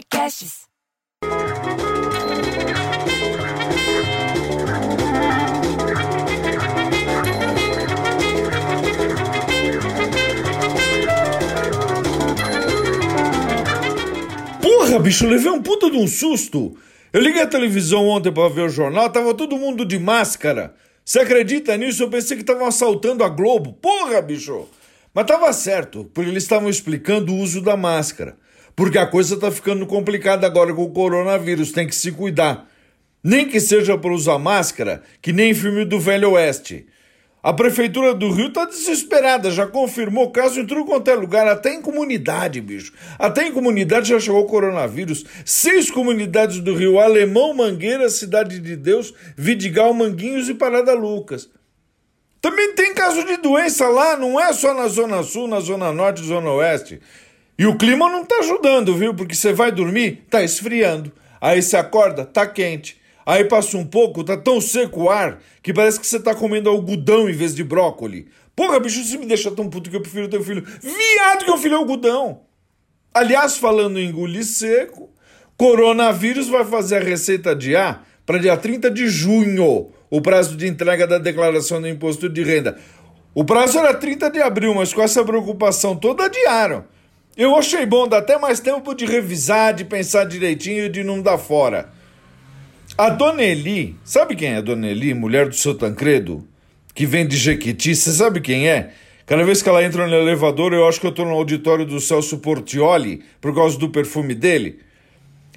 Podcasts. Porra, bicho, levei um puta de um susto. Eu liguei a televisão ontem pra ver o jornal, tava todo mundo de máscara. Você acredita nisso? Eu pensei que estavam assaltando a Globo. Porra, bicho! Mas tava certo, porque eles estavam explicando o uso da máscara. Porque a coisa tá ficando complicada agora com o coronavírus, tem que se cuidar. Nem que seja por usar máscara, que nem filme do Velho Oeste. A prefeitura do Rio tá desesperada, já confirmou caso em tudo quanto é lugar, até em comunidade, bicho. Até em comunidade já chegou o coronavírus. Seis comunidades do Rio: Alemão, Mangueira, Cidade de Deus, Vidigal, Manguinhos e Parada Lucas. Também tem caso de doença lá, não é só na Zona Sul, na Zona Norte e Zona Oeste. E o clima não tá ajudando, viu? Porque você vai dormir, tá esfriando. Aí você acorda, tá quente. Aí passa um pouco, tá tão seco o ar que parece que você tá comendo algodão em vez de brócoli. Porra, bicho, isso me deixa tão puto que eu prefiro ter um filho. Viado que eu filho algodão! Aliás, falando em engolir seco, coronavírus vai fazer a receita de A para dia 30 de junho, o prazo de entrega da declaração do imposto de renda. O prazo era 30 de abril, mas com essa preocupação toda adiaram. Eu achei bom dar até mais tempo de revisar, de pensar direitinho e de não dar fora. A Dona Eli, sabe quem é a Dona Eli, mulher do seu Tancredo? Que vem de Jequiti, você sabe quem é? Cada vez que ela entra no elevador, eu acho que eu tô no auditório do Celso Portioli, por causa do perfume dele.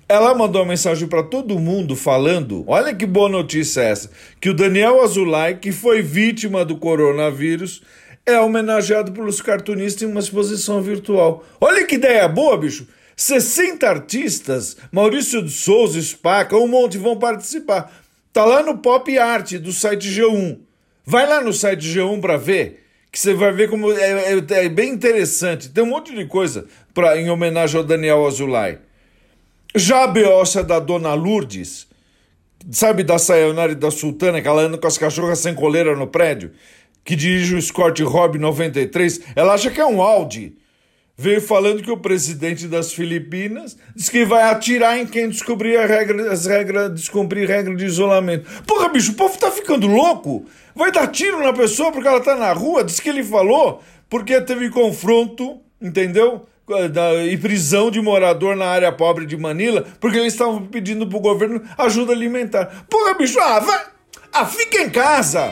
Ela mandou uma mensagem para todo mundo falando: olha que boa notícia essa, que o Daniel Azulay, que foi vítima do coronavírus, é homenageado pelos cartunistas em uma exposição virtual. Olha que ideia boa, bicho! 60 artistas, Maurício de Souza, Spaca, um monte vão participar. Tá lá no Pop Art do site G1. Vai lá no site G1 para ver, que você vai ver como é, é, é, bem interessante. Tem um monte de coisa pra, em homenagem ao Daniel Azulay. Já a beossa da Dona Lourdes, sabe da Sayonara e da Sultana, que ela anda com as cachorras sem coleira no prédio, que dirige o Scott Rob 93, ela acha que é um Audi veio falando que o presidente das Filipinas diz que vai atirar em quem descobrir a regra, as regras, descumprir regra de isolamento. Porra, bicho, o povo tá ficando louco? Vai dar tiro na pessoa porque ela tá na rua? Diz que ele falou porque teve confronto, entendeu? Da, e prisão de morador na área pobre de Manila, porque eles estavam pedindo pro governo ajuda alimentar. Porra, bicho, ah, vai, ah, fica em casa!